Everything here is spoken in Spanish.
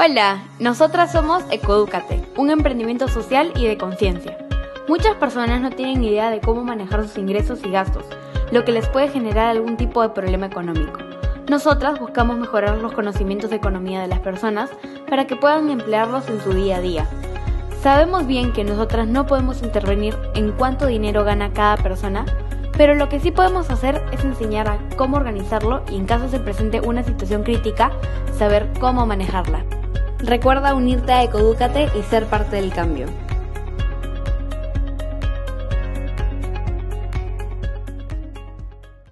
Hola, nosotras somos Ecoedúcate, un emprendimiento social y de conciencia. Muchas personas no tienen idea de cómo manejar sus ingresos y gastos, lo que les puede generar algún tipo de problema económico. Nosotras buscamos mejorar los conocimientos de economía de las personas para que puedan emplearlos en su día a día. Sabemos bien que nosotras no podemos intervenir en cuánto dinero gana cada persona, pero lo que sí podemos hacer es enseñar a cómo organizarlo y en caso se presente una situación crítica, saber cómo manejarla. Recuerda unirte a Ecodúcate y ser parte del cambio.